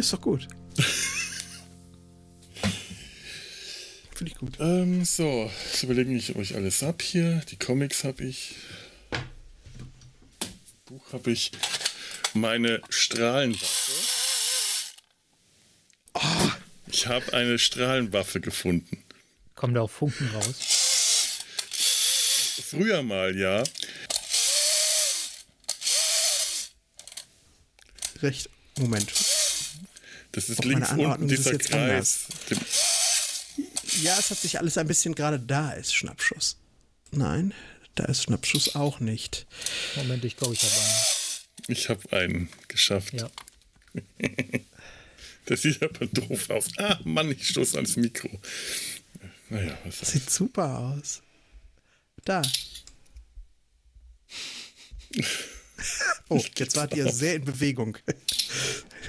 Ist doch gut. Finde ich gut. Ähm, so, ich überlege mich, ob ich alles hab hier. Die Comics habe ich. Buch habe ich. Meine Strahlenwaffe. Oh. Ich habe eine Strahlenwaffe gefunden. Kommt da auch Funken raus? Früher mal, ja. Recht. Moment. Das ist Auf links unten dieser Kreis. Ja, es hat sich alles ein bisschen gerade da ist Schnappschuss. Nein, da ist Schnappschuss auch nicht. Moment, ich glaube, ich habe einen. Ich habe einen geschafft. Ja. das sieht aber doof aus. Ah, Mann, ich stoße ans Mikro. Naja, was das Sieht super aus. Da. Oh, jetzt wart ihr sehr in Bewegung.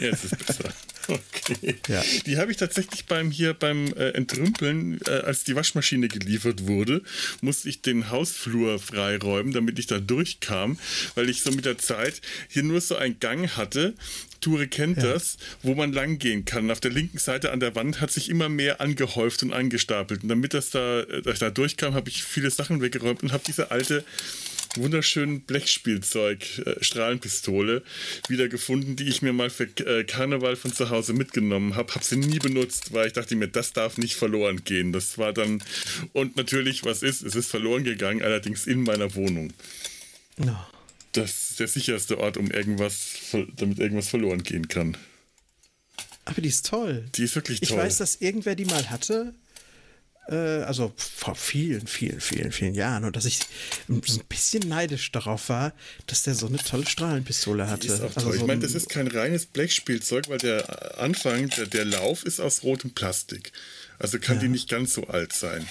Jetzt ist besser. Okay. Ja. Die habe ich tatsächlich beim hier beim äh, Entrümpeln, äh, als die Waschmaschine geliefert wurde, musste ich den Hausflur freiräumen, damit ich da durchkam, weil ich so mit der Zeit hier nur so einen Gang hatte. Ture kennt ja. das, wo man lang gehen kann. Auf der linken Seite an der Wand hat sich immer mehr angehäuft und angestapelt. Und damit das da, äh, dass ich da durchkam, habe ich viele Sachen weggeräumt und habe diese alte wunderschönen Blechspielzeug, äh, Strahlenpistole wiedergefunden, die ich mir mal für äh, Karneval von zu Hause mitgenommen habe. Habe sie nie benutzt, weil ich dachte mir, das darf nicht verloren gehen. Das war dann, und natürlich, was ist, es ist verloren gegangen, allerdings in meiner Wohnung. No. Das ist der sicherste Ort, um irgendwas, damit irgendwas verloren gehen kann. Aber die ist toll. Die ist wirklich toll. Ich weiß, dass irgendwer die mal hatte also vor vielen, vielen, vielen, vielen Jahren und dass ich ein bisschen neidisch darauf war, dass der so eine tolle Strahlenpistole hatte. Die ist auch also toll. So ich meine, das ist kein reines Blechspielzeug, weil der Anfang, der, der Lauf ist aus rotem Plastik. Also kann ja. die nicht ganz so alt sein.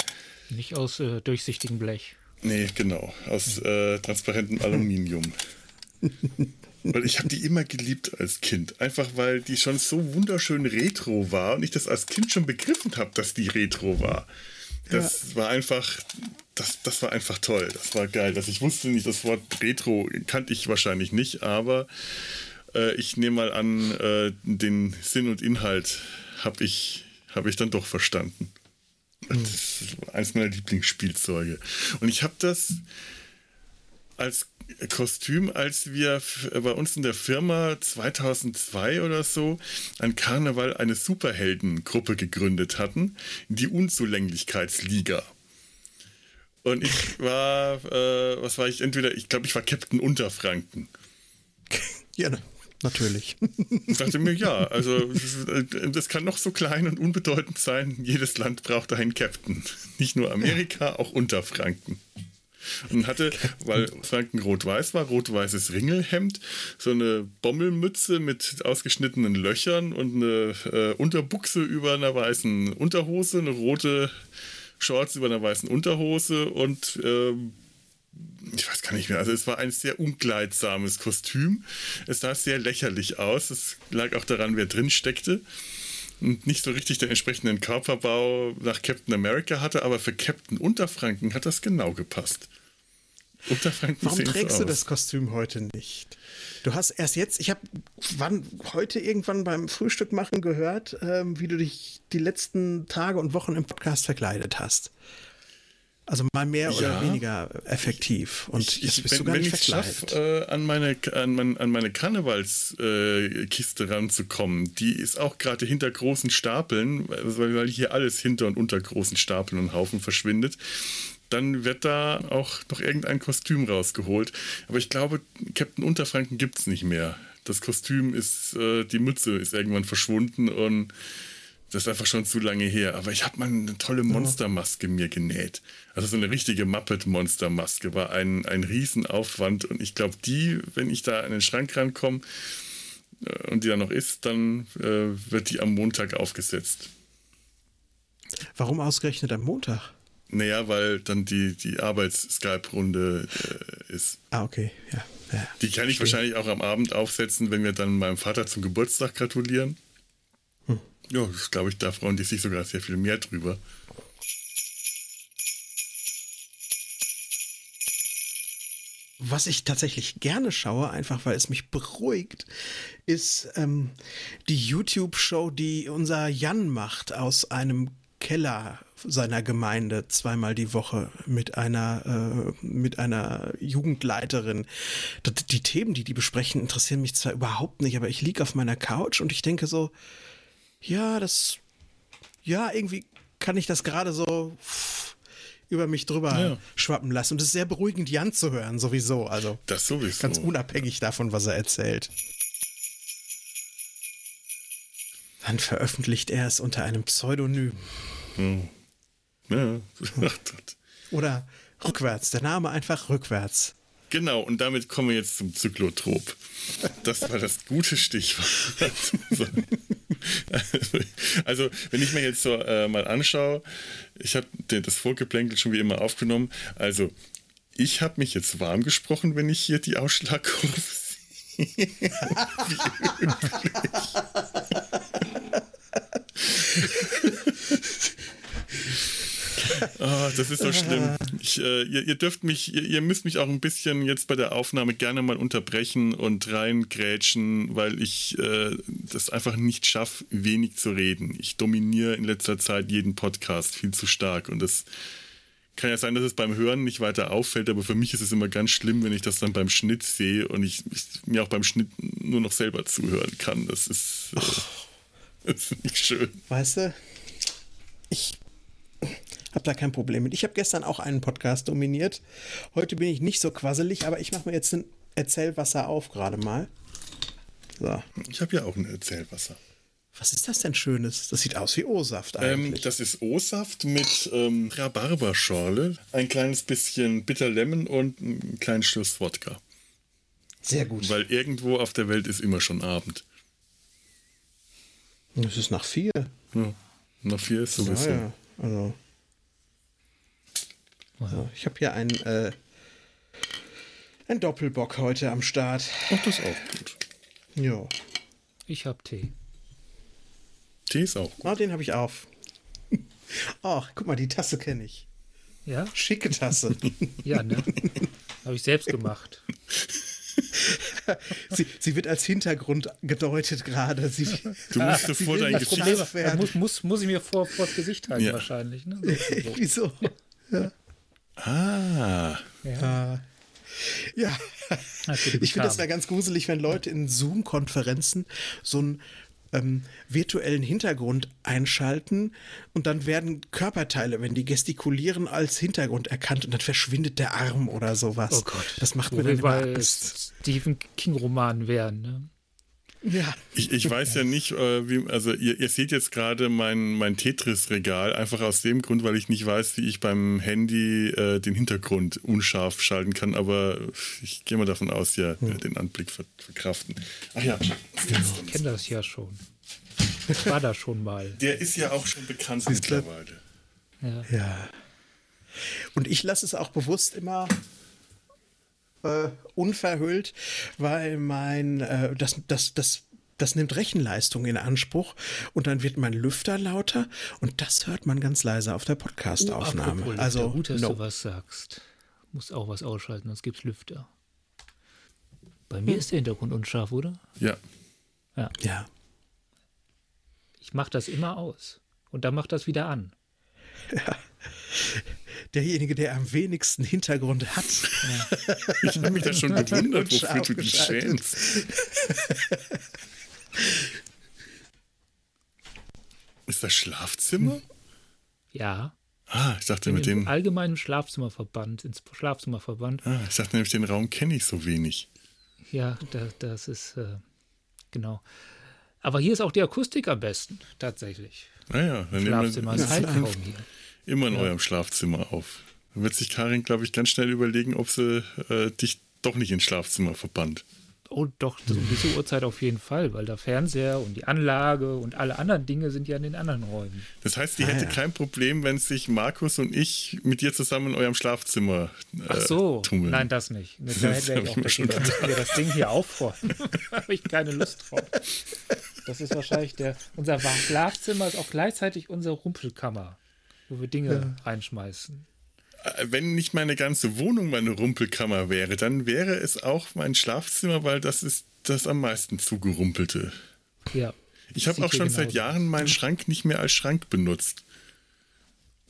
Nicht aus äh, durchsichtigem Blech. Nee, genau. Aus äh, transparentem Aluminium. Weil ich habe die immer geliebt als Kind. Einfach weil die schon so wunderschön retro war und ich das als Kind schon begriffen habe, dass die retro war. Das ja. war einfach, das, das war einfach toll. Das war geil. Dass ich wusste nicht, das Wort retro kannte ich wahrscheinlich nicht, aber äh, ich nehme mal an, äh, den Sinn und Inhalt habe ich, hab ich dann doch verstanden. Das ist eins meiner Lieblingsspielzeuge. Und ich habe das als Kostüm, als wir bei uns in der Firma 2002 oder so an Karneval eine Superheldengruppe gegründet hatten, die Unzulänglichkeitsliga. Und ich war, äh, was war ich? Entweder, ich glaube, ich war Captain Unterfranken. Ja, natürlich. Ich dachte mir, ja, also das kann noch so klein und unbedeutend sein. Jedes Land braucht einen Captain. Nicht nur Amerika, auch Unterfranken und hatte, weil Franken rot-weiß war, rot-weißes Ringelhemd, so eine Bommelmütze mit ausgeschnittenen Löchern und eine äh, Unterbuchse über einer weißen Unterhose, eine rote Shorts über einer weißen Unterhose und äh, ich weiß gar nicht mehr, also es war ein sehr unkleidsames Kostüm. Es sah sehr lächerlich aus. Es lag auch daran, wer drin steckte und nicht so richtig den entsprechenden Körperbau nach Captain America hatte, aber für Captain Unterfranken hat das genau gepasst. Warum trägst du das Kostüm heute nicht? Du hast erst jetzt, ich habe heute irgendwann beim Frühstück machen gehört, ähm, wie du dich die letzten Tage und Wochen im Podcast verkleidet hast. Also mal mehr ja. oder weniger effektiv. Und ich, jetzt bist wenn, du gar nicht verkleidet. Schaff, äh, an meine, an, mein, an meine Karnevalskiste äh, ranzukommen, die ist auch gerade hinter großen Stapeln, weil, weil hier alles hinter und unter großen Stapeln und Haufen verschwindet dann wird da auch noch irgendein Kostüm rausgeholt. Aber ich glaube, Captain Unterfranken gibt es nicht mehr. Das Kostüm ist, äh, die Mütze ist irgendwann verschwunden und das ist einfach schon zu lange her. Aber ich habe mal eine tolle Monstermaske mir genäht. Also so eine richtige Muppet-Monstermaske war ein, ein Riesenaufwand. Und ich glaube, die, wenn ich da in den Schrank rankomme äh, und die da noch ist, dann äh, wird die am Montag aufgesetzt. Warum ausgerechnet am Montag? Naja, weil dann die, die Arbeits-Skype-Runde äh, ist. Ah, okay, ja. ja die kann ich verstehe. wahrscheinlich auch am Abend aufsetzen, wenn wir dann meinem Vater zum Geburtstag gratulieren. Ja, das glaube ich, da freuen die sich sogar sehr viel mehr drüber. was ich tatsächlich gerne schaue, einfach weil es mich beruhigt, ist ähm, die YouTube-Show, die unser Jan macht aus einem Keller seiner Gemeinde zweimal die Woche mit einer äh, mit einer Jugendleiterin. Die Themen, die die besprechen, interessieren mich zwar überhaupt nicht, aber ich liege auf meiner Couch und ich denke so, ja, das, ja, irgendwie kann ich das gerade so über mich drüber ja. schwappen lassen. Und es ist sehr beruhigend, Jan zu hören, sowieso. Also das sowieso. Ganz unabhängig davon, was er erzählt. Dann veröffentlicht er es unter einem Pseudonym. Hm. Ja. Oder rückwärts, der Name einfach rückwärts. Genau, und damit kommen wir jetzt zum Zyklotrop. Das war das gute Stichwort. also, wenn ich mir jetzt so äh, mal anschaue, ich habe das Vorgeplänkel schon wie immer aufgenommen. Also, ich habe mich jetzt warm gesprochen, wenn ich hier die Ausschlagkurve sehe. wie üblich. Oh, das ist so schlimm. Ich, äh, ihr, ihr, dürft mich, ihr, ihr, müsst mich auch ein bisschen jetzt bei der Aufnahme gerne mal unterbrechen und reingrätschen, weil ich äh, das einfach nicht schaffe, wenig zu reden. Ich dominiere in letzter Zeit jeden Podcast viel zu stark und das kann ja sein, dass es beim Hören nicht weiter auffällt, aber für mich ist es immer ganz schlimm, wenn ich das dann beim Schnitt sehe und ich, ich mir auch beim Schnitt nur noch selber zuhören kann. Das ist, äh, das ist nicht schön. Weißt du, ich habe da kein Problem mit. Ich habe gestern auch einen Podcast dominiert. Heute bin ich nicht so quasselig, aber ich mache mir jetzt ein Erzählwasser auf gerade mal. So. Ich habe ja auch ein Erzählwasser. Was ist das denn Schönes? Das sieht aus wie O-Saft ähm, eigentlich. Ähm, das ist O-Saft mit ähm, Rhabarberschorle, ein kleines bisschen Bitter Lemon und ein kleines Schluss Wodka. Sehr gut. Weil irgendwo auf der Welt ist immer schon Abend. Es ist nach vier. Ja, nach vier ist sowieso. Ja, ja. Also. Also, ich habe hier ein, äh, ein Doppelbock heute am Start. Ach, das ist auch gut. Ja. Ich habe Tee. Tee ist auch gut. Ah, den habe ich auf. Ach, guck mal, die Tasse kenne ich. Ja? Schicke Tasse. ja, ne? Habe ich selbst gemacht. sie, sie, wird als Hintergrund gedeutet gerade. Sie, du musst sie vor dein Gesicht. Muss, muss, muss ich mir vor, vor das Gesicht halten, ja. wahrscheinlich. Ne? So, so. Wieso? Ja. Ah. Ja. Ja, ich finde das wäre ganz gruselig, wenn Leute in Zoom-Konferenzen so einen ähm, virtuellen Hintergrund einschalten und dann werden Körperteile, wenn die gestikulieren, als Hintergrund erkannt und dann verschwindet der Arm oder sowas. Oh Gott. Das macht mir dann immer Angst. Stephen King-Roman wären, ne? Ja. Ich, ich weiß ja nicht, äh, wie, also ihr, ihr seht jetzt gerade mein, mein Tetris-Regal, einfach aus dem Grund, weil ich nicht weiß, wie ich beim Handy äh, den Hintergrund unscharf schalten kann, aber ich gehe mal davon aus, ja, hm. den Anblick ver verkraften. Ach ja, ich kenne das ja schon. Ich war da schon mal. Der ist ja auch schon bekannt mittlerweile. Ja. ja. Und ich lasse es auch bewusst immer äh, unverhüllt, weil mein, äh, das, das, das, das nimmt Rechenleistung in Anspruch und dann wird mein Lüfter lauter und das hört man ganz leise auf der Podcast-Aufnahme. Oh, also gut, dass no. du was sagst. Muss auch was ausschalten, sonst gibt's Lüfter. Bei mir hm. ist der Hintergrund unscharf, oder? Ja. Ja. Ja. Ich mache das immer aus und dann macht das wieder an. Ja derjenige, der am wenigsten Hintergrund hat. Ja. Ich habe mich da schon gewundert, wofür du dich schämst. Ist das Schlafzimmer? Ja. Ah, ich dachte mit dem. allgemeinen Schlafzimmerverband, ins Schlafzimmerverband. Ah, ich dachte nämlich, den Raum kenne ich so wenig. Ja, da, das ist, äh, genau. Aber hier ist auch die Akustik am besten, tatsächlich. Naja, ah dann Schlafzimmer ist Halbraum hier immer in ja. eurem Schlafzimmer auf. Dann wird sich Karin, glaube ich, ganz schnell überlegen, ob sie äh, dich doch nicht ins Schlafzimmer verbannt. Oh, doch, um diese Uhrzeit auf jeden Fall, weil der Fernseher und die Anlage und alle anderen Dinge sind ja in den anderen Räumen. Das heißt, die ah, hätte ja. kein Problem, wenn sich Markus und ich mit dir zusammen in eurem Schlafzimmer äh, Ach so, tummeln. nein, das nicht. Das, das hätte ich auch schon gedacht. wir das Ding hier aufräumen. da habe ich keine Lust drauf. Das ist wahrscheinlich der, unser Schlafzimmer ist auch gleichzeitig unsere Rumpelkammer wo wir Dinge ja. reinschmeißen. Äh, wenn nicht meine ganze Wohnung meine Rumpelkammer wäre, dann wäre es auch mein Schlafzimmer, weil das ist das am meisten zugerumpelte. Ja. Ich habe auch schon seit Jahren meinen Schrank nicht mehr als Schrank benutzt.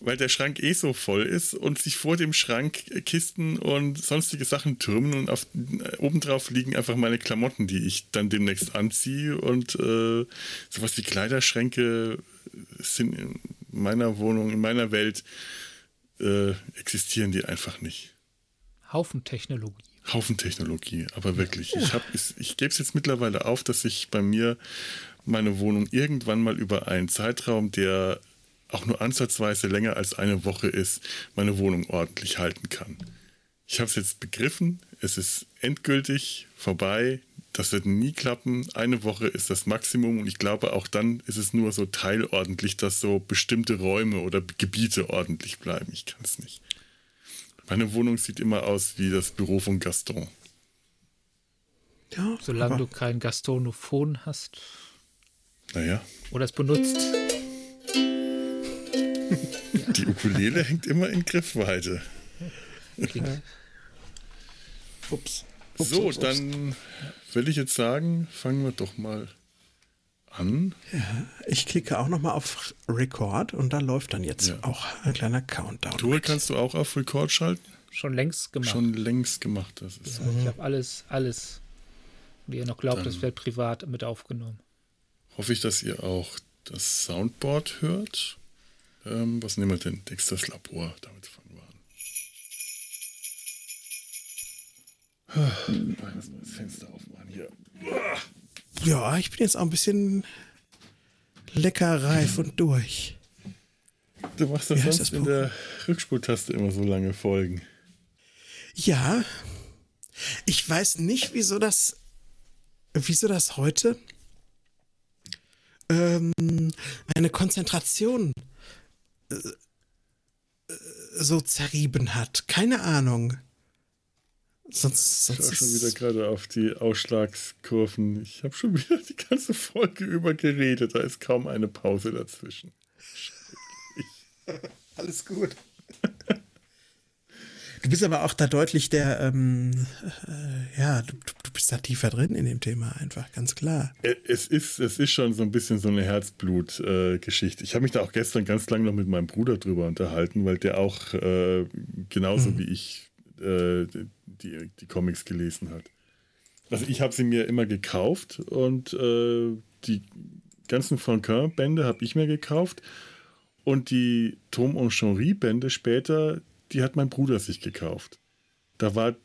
Weil der Schrank eh so voll ist und sich vor dem Schrank Kisten und sonstige Sachen türmen und auf, äh, obendrauf liegen einfach meine Klamotten, die ich dann demnächst anziehe und äh, sowas wie Kleiderschränke sind in meiner Wohnung, in meiner Welt äh, existieren die einfach nicht. Haufen Technologie. Haufen Technologie, aber wirklich. Ja. Ich, hab, ich, ich gebe es jetzt mittlerweile auf, dass ich bei mir meine Wohnung irgendwann mal über einen Zeitraum, der auch nur ansatzweise länger als eine Woche ist, meine Wohnung ordentlich halten kann. Ich habe es jetzt begriffen, es ist endgültig vorbei, das wird nie klappen. Eine Woche ist das Maximum und ich glaube, auch dann ist es nur so teilordentlich, dass so bestimmte Räume oder Gebiete ordentlich bleiben. Ich kann es nicht. Meine Wohnung sieht immer aus wie das Büro von Gaston. Ja, Solange du kein Gastonophon hast. Naja. Oder es benutzt. Die Ukulele hängt immer in Griffweite. Klingt. Ups. Ups so, ups, dann will ich jetzt sagen, fangen wir doch mal an. Ja, ich klicke auch noch mal auf Record und da läuft dann jetzt ja. auch ein kleiner Countdown. Tour kannst du auch auf Record schalten? Schon längst gemacht. Schon längst gemacht. Das ist ja, Ich habe alles, alles, wie ihr noch glaubt, das wird privat mit aufgenommen. Hoffe ich, dass ihr auch das Soundboard hört. Ähm, was nehmen wir denn? Dexters Labor. Damit fangen erstmal das Fenster aufmachen hier. Ja, ich bin jetzt auch ein bisschen lecker reif und durch. Du machst das sonst das in der Rückspultaste immer so lange Folgen. Ja. Ich weiß nicht, wieso das, wieso das heute ähm, eine Konzentration äh, äh, so zerrieben hat. Keine Ahnung. Sonst, sonst ich schaue schon wieder gerade auf die Ausschlagskurven. Ich habe schon wieder die ganze Folge über geredet. Da ist kaum eine Pause dazwischen. Alles gut. Du bist aber auch da deutlich der, ähm, äh, ja, du, du, bist da tiefer drin in dem Thema, einfach ganz klar. Äh, es ist, es ist schon so ein bisschen so eine Herzblut-Geschichte. Äh, ich habe mich da auch gestern ganz lange noch mit meinem Bruder drüber unterhalten, weil der auch äh, genauso mhm. wie ich äh, die, die Comics gelesen hat. Also ich habe sie mir immer gekauft und äh, die ganzen Franquin-Bände habe ich mir gekauft. Und die Tom und Henri-Bände später, die hat mein Bruder sich gekauft. Da war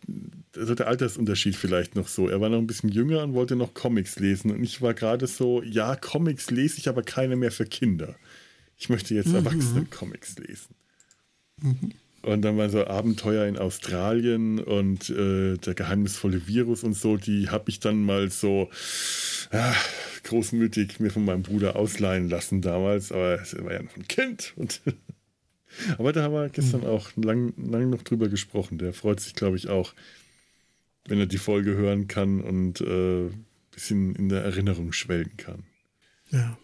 also der Altersunterschied vielleicht noch so. Er war noch ein bisschen jünger und wollte noch Comics lesen. Und ich war gerade so, ja, Comics lese ich, aber keine mehr für Kinder. Ich möchte jetzt mhm. Erwachsene-Comics lesen. Mhm. Und dann waren so Abenteuer in Australien und äh, der geheimnisvolle Virus und so, die habe ich dann mal so ja, großmütig mir von meinem Bruder ausleihen lassen damals. Aber es war ja noch ein Kind. Und aber da haben wir gestern mhm. auch lang, lang noch drüber gesprochen. Der freut sich, glaube ich, auch, wenn er die Folge hören kann und ein äh, bisschen in der Erinnerung schwelgen kann. Ja.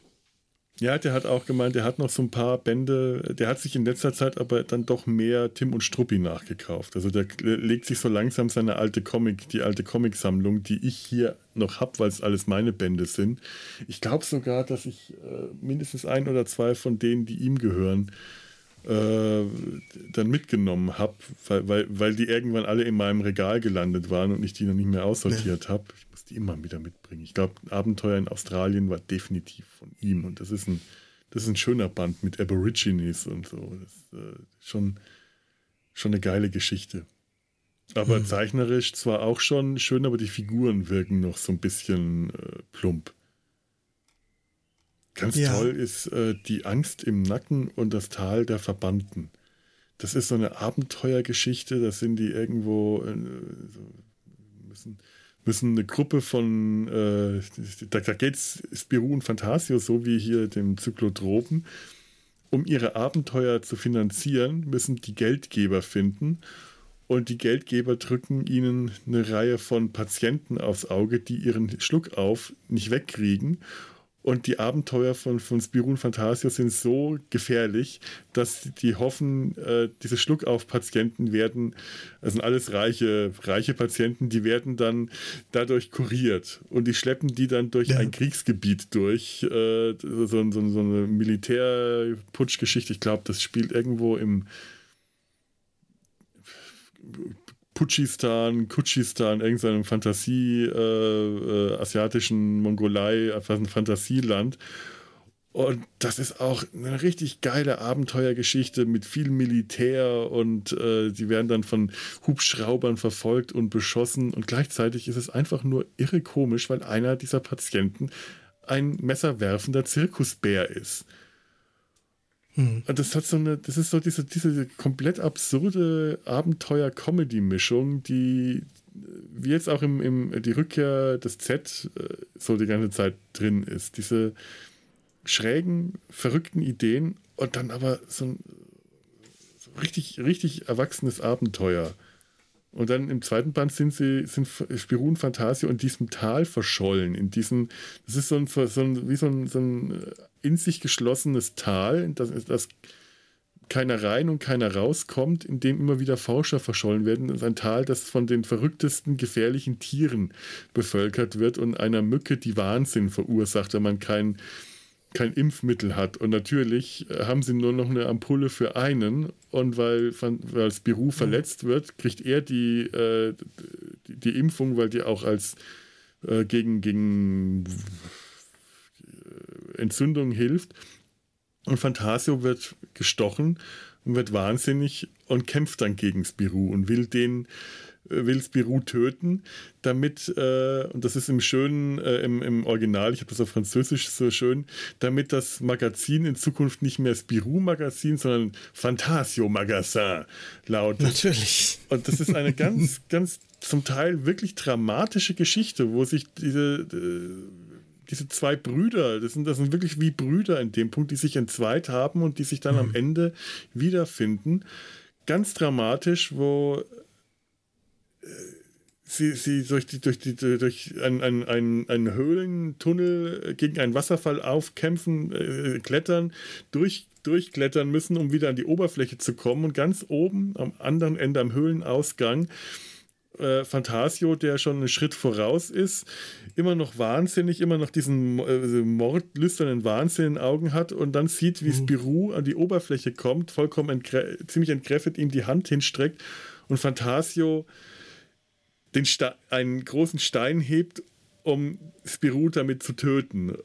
Ja, der hat auch gemeint, der hat noch so ein paar Bände, der hat sich in letzter Zeit aber dann doch mehr Tim und Struppi nachgekauft. Also der legt sich so langsam seine alte Comic, die alte Comicsammlung, die ich hier noch habe, weil es alles meine Bände sind. Ich glaube sogar, dass ich äh, mindestens ein oder zwei von denen, die ihm gehören, äh, dann mitgenommen habe, weil, weil, weil die irgendwann alle in meinem Regal gelandet waren und ich die noch nicht mehr aussortiert habe. Ich muss die immer wieder mitbringen. Ich glaube, Abenteuer in Australien war definitiv von ihm und das ist ein, das ist ein schöner Band mit Aborigines und so. Das ist äh, schon, schon eine geile Geschichte. Aber hm. zeichnerisch zwar auch schon schön, aber die Figuren wirken noch so ein bisschen äh, plump. Ganz ja. toll ist äh, die Angst im Nacken und das Tal der Verbannten. Das ist so eine Abenteuergeschichte, da sind die irgendwo, äh, so, müssen, müssen eine Gruppe von, äh, da, da geht es Spirou und Fantasio, so wie hier dem Zyklotropen. Um ihre Abenteuer zu finanzieren, müssen die Geldgeber finden. Und die Geldgeber drücken ihnen eine Reihe von Patienten aufs Auge, die ihren Schluck auf nicht wegkriegen Und die Abenteuer von, von Spirun Fantasio sind so gefährlich, dass die hoffen, äh, diese Schluckauf-Patienten werden, das sind alles reiche, reiche Patienten, die werden dann dadurch kuriert. Und die schleppen die dann durch ja. ein Kriegsgebiet durch. Äh, so, so, so eine Militärputschgeschichte. Ich glaube, das spielt irgendwo im Putschistan, Kutschistan, irgendeinem Fantasie, äh, äh, asiatischen Mongolei, einfach ein Fantasieland. Und das ist auch eine richtig geile Abenteuergeschichte mit viel Militär und äh, sie werden dann von Hubschraubern verfolgt und beschossen. Und gleichzeitig ist es einfach nur irre komisch, weil einer dieser Patienten ein messerwerfender Zirkusbär ist. Hm. Das hat so eine, das ist so diese, diese komplett absurde Abenteuer-Comedy-Mischung, die wie jetzt auch im, im die Rückkehr des Z äh, so die ganze Zeit drin ist. Diese schrägen, verrückten Ideen und dann aber so ein so richtig, richtig erwachsenes Abenteuer. Und dann im zweiten Band sind sie, sind Spirun Fantasie in diesem Tal verschollen. In diesem, das ist so ein, so ein wie so ein, so ein in sich geschlossenes Tal, das, das keiner rein und keiner rauskommt, in dem immer wieder Forscher verschollen werden. Das ist ein Tal, das von den verrücktesten, gefährlichen Tieren bevölkert wird und einer Mücke, die Wahnsinn verursacht, wenn man kein, kein Impfmittel hat. Und natürlich haben sie nur noch eine Ampulle für einen. Und weil, weil Spirou verletzt wird, kriegt er die, äh, die, die, Impfung, weil die auch als äh, gegen, gegen Entzündung hilft. Und Fantasio wird gestochen und wird wahnsinnig und kämpft dann gegen Spirou und will den äh, will Spirou töten, damit, äh, und das ist im schönen, äh, im, im Original, ich habe das auf Französisch so schön, damit das Magazin in Zukunft nicht mehr Spirou-Magazin, sondern Fantasio-Magazin lautet. Natürlich. Und das ist eine ganz, ganz zum Teil wirklich dramatische Geschichte, wo sich diese, äh, diese zwei Brüder, das sind, das sind wirklich wie Brüder in dem Punkt, die sich entzweit haben und die sich dann mhm. am Ende wiederfinden. Ganz dramatisch, wo sie, sie durch, die, durch, die, durch einen, einen, einen Höhlentunnel gegen einen Wasserfall aufkämpfen, äh, klettern, durch, durchklettern müssen, um wieder an die Oberfläche zu kommen. Und ganz oben am anderen Ende am Höhlenausgang äh, Fantasio, der schon einen Schritt voraus ist, immer noch wahnsinnig, immer noch diesen äh, mordlüsternen Wahnsinn in den Augen hat und dann sieht, wie mhm. Spirou an die Oberfläche kommt, vollkommen entkrä ziemlich entkräftet ihm die Hand hinstreckt und Fantasio den einen großen Stein hebt, um Spirou damit zu töten.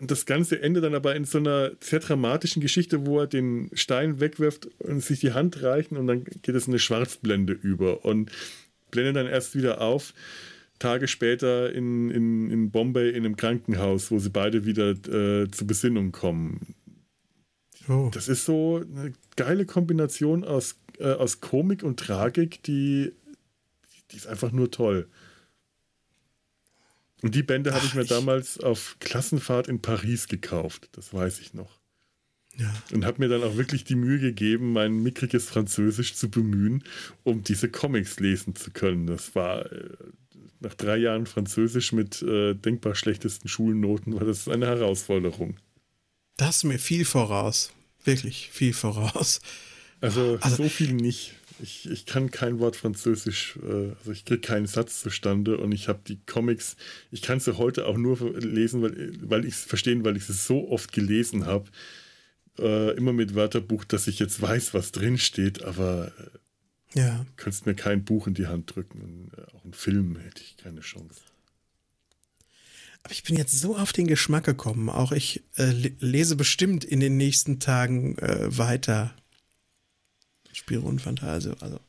Das Ganze endet dann aber in so einer sehr dramatischen Geschichte, wo er den Stein wegwirft und sich die Hand reichen und dann geht es in eine Schwarzblende über. Und blendet dann erst wieder auf, Tage später in, in, in Bombay in einem Krankenhaus, wo sie beide wieder äh, zur Besinnung kommen. Oh. Das ist so eine geile Kombination aus, äh, aus Komik und Tragik, die, die ist einfach nur toll. Und die Bände habe ich mir damals auf Klassenfahrt in Paris gekauft, das weiß ich noch. Ja. Und habe mir dann auch wirklich die Mühe gegeben, mein mickriges Französisch zu bemühen, um diese Comics lesen zu können. Das war äh, nach drei Jahren Französisch mit äh, denkbar schlechtesten Schulnoten, war das eine Herausforderung. Das mir viel voraus. Wirklich viel voraus. Also, also so viel nicht. Ich, ich kann kein Wort Französisch, äh, also ich kriege keinen Satz zustande und ich habe die Comics, ich kann sie heute auch nur lesen, weil, weil ich es verstehen, weil ich sie so oft gelesen habe äh, immer mit Wörterbuch, dass ich jetzt weiß, was drin steht, aber äh, ja. könntest mir kein Buch in die Hand drücken. Äh, auch einen Film hätte ich keine Chance. Aber ich bin jetzt so auf den Geschmack gekommen. Auch ich äh, lese bestimmt in den nächsten Tagen äh, weiter. Spiro und Fantasie. Also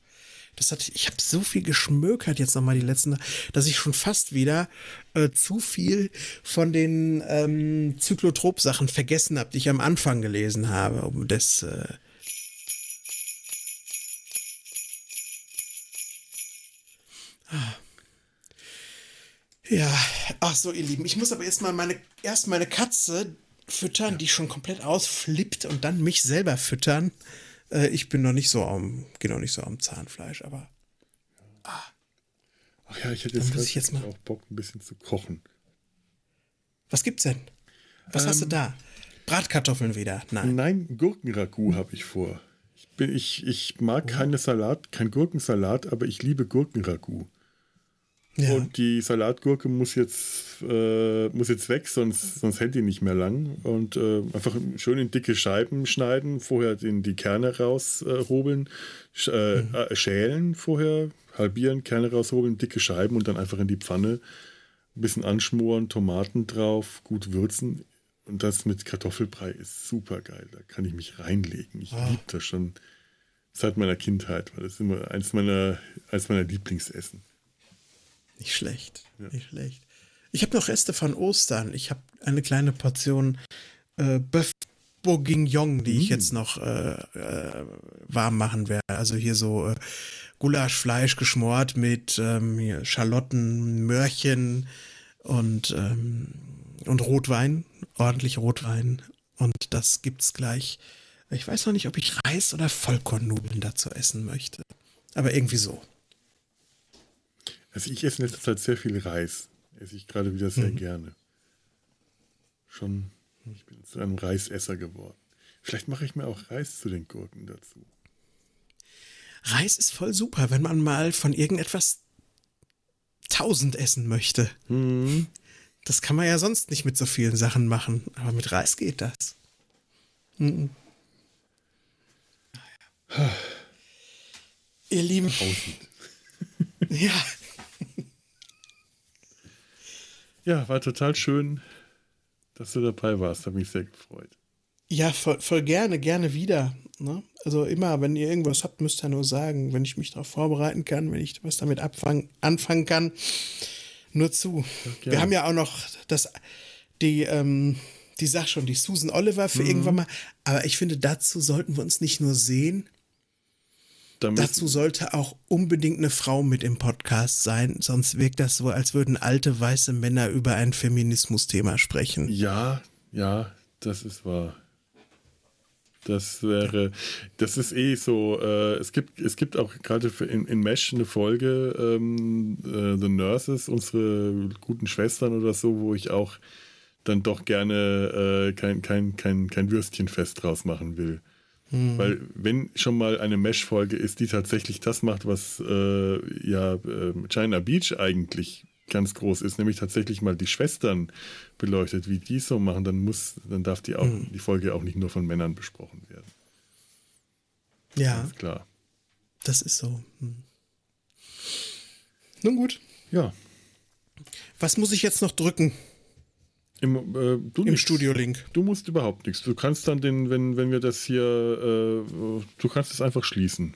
das hat, ich habe so viel geschmökert jetzt nochmal die letzten, dass ich schon fast wieder äh, zu viel von den ähm, Zyklotrop-Sachen vergessen habe, die ich am Anfang gelesen habe. Um das. Äh Ja, ach so, ihr Lieben. Ich muss aber erst mal meine, erst meine Katze füttern, die schon komplett ausflippt und dann mich selber füttern. Äh, ich bin noch nicht so am, noch nicht so am Zahnfleisch, aber. Ah. Ach ja, ich hätte jetzt, ich jetzt mal auch Bock, ein bisschen zu kochen. Was gibt's denn? Was ähm, hast du ähm, da? Bratkartoffeln wieder? Nein. Nein, Gurkenragout habe ich vor. Ich, bin, ich, ich mag oh. keine Salat, kein Gurkensalat, aber ich liebe Gurkenragout. Ja. Und die Salatgurke muss jetzt, äh, muss jetzt weg, sonst, sonst hält die nicht mehr lang. Und äh, einfach schön in dicke Scheiben schneiden, vorher den, die Kerne raushobeln, äh, mhm. Äh, schälen vorher, halbieren, Kerne raushobeln, dicke Scheiben und dann einfach in die Pfanne ein bisschen anschmoren, Tomaten drauf, gut würzen. Und das mit Kartoffelbrei ist super geil. Da kann ich mich reinlegen. Ich oh. liebe das schon seit meiner Kindheit, weil das ist immer eins meiner, eins meiner Lieblingsessen. Nicht schlecht, ja. nicht schlecht. Ich habe noch Reste von Ostern. Ich habe eine kleine Portion äh, Bœuf Bourguignon, die mm. ich jetzt noch äh, äh, warm machen werde. Also hier so äh, Gulaschfleisch geschmort mit ähm, Schalotten, Möhrchen und, ähm, und Rotwein, ordentlich Rotwein. Und das gibt's gleich. Ich weiß noch nicht, ob ich Reis oder Vollkornnudeln dazu essen möchte. Aber irgendwie so. Also ich esse in letzter Zeit sehr viel Reis. Esse ich gerade wieder sehr mhm. gerne. Schon, ich bin zu einem Reisesser geworden. Vielleicht mache ich mir auch Reis zu den Gurken dazu. Reis ist voll super, wenn man mal von irgendetwas tausend essen möchte. Mhm. Das kann man ja sonst nicht mit so vielen Sachen machen, aber mit Reis geht das. Mhm. Ihr Lieben. ja. Ja, war total schön, dass du dabei warst. Hat mich sehr gefreut. Ja, voll, voll gerne, gerne wieder. Ne? Also immer, wenn ihr irgendwas habt, müsst ihr nur sagen, wenn ich mich darauf vorbereiten kann, wenn ich was damit abfangen, anfangen kann. Nur zu. Ja, Wir haben ja auch noch das, die, ähm, die Sache schon, die Susan Oliver für mhm. irgendwann mal. Aber ich finde, dazu sollten wir uns nicht nur sehen, Dazu sollte auch unbedingt eine Frau mit im Podcast sein, sonst wirkt das so, als würden alte weiße Männer über ein Feminismus-Thema sprechen. Ja, ja, das ist wahr. Das wäre, das ist eh so. Äh, es gibt, es gibt auch gerade in, in Mesh eine Folge, ähm, äh, The Nurses, unsere guten Schwestern oder so, wo ich auch dann doch gerne äh, kein, kein, kein, kein Würstchenfest draus machen will. Mhm. Weil wenn schon mal eine Mesh-Folge ist, die tatsächlich das macht, was äh, ja äh, China Beach eigentlich ganz groß ist, nämlich tatsächlich mal die Schwestern beleuchtet, wie die so machen, dann muss, dann darf die auch mhm. die Folge auch nicht nur von Männern besprochen werden. Ja. Ganz klar. Das ist so. Hm. Nun gut. Ja. Was muss ich jetzt noch drücken? Im, äh, Im Studio-Link. Du musst überhaupt nichts. Du kannst dann den, wenn, wenn wir das hier, äh, du kannst es einfach schließen.